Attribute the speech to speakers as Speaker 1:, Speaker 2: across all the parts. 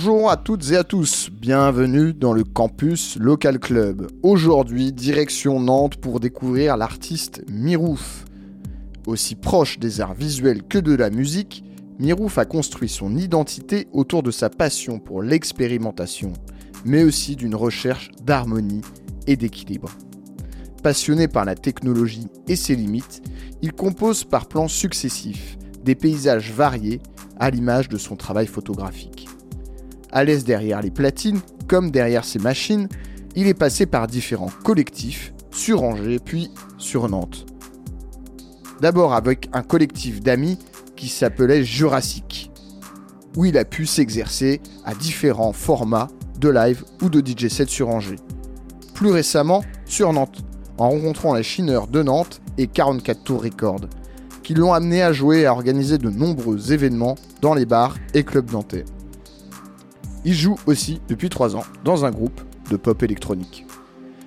Speaker 1: Bonjour à toutes et à tous, bienvenue dans le campus Local Club. Aujourd'hui, direction Nantes pour découvrir l'artiste Mirouf. Aussi proche des arts visuels que de la musique, Mirouf a construit son identité autour de sa passion pour l'expérimentation, mais aussi d'une recherche d'harmonie et d'équilibre. Passionné par la technologie et ses limites, il compose par plans successifs des paysages variés à l'image de son travail photographique. À l'aise derrière les platines, comme derrière ses machines, il est passé par différents collectifs, sur Angers puis sur Nantes. D'abord avec un collectif d'amis qui s'appelait Jurassic, où il a pu s'exercer à différents formats de live ou de DJ set sur Angers. Plus récemment, sur Nantes, en rencontrant la Chineur de Nantes et 44 Tours Records, qui l'ont amené à jouer et à organiser de nombreux événements dans les bars et clubs nantais. Il joue aussi depuis 3 ans dans un groupe de pop électronique.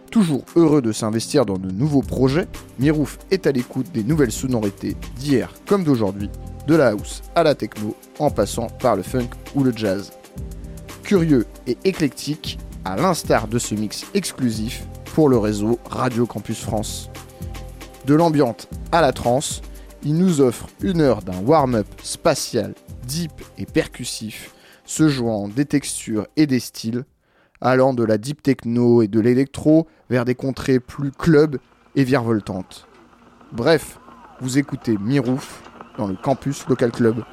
Speaker 1: Toujours heureux de s'investir dans de nouveaux projets, Mirouf est à l'écoute des nouvelles sonorités d'hier comme d'aujourd'hui, de la house à la techno, en passant par le funk ou le jazz. Curieux et éclectique, à l'instar de ce mix exclusif pour le réseau Radio Campus France. De l'ambiante à la trance, il nous offre une heure d'un warm-up spatial, deep et percussif se jouant des textures et des styles, allant de la deep techno et de l'électro vers des contrées plus club et virevoltantes. Bref, vous écoutez Mirouf dans le campus Local Club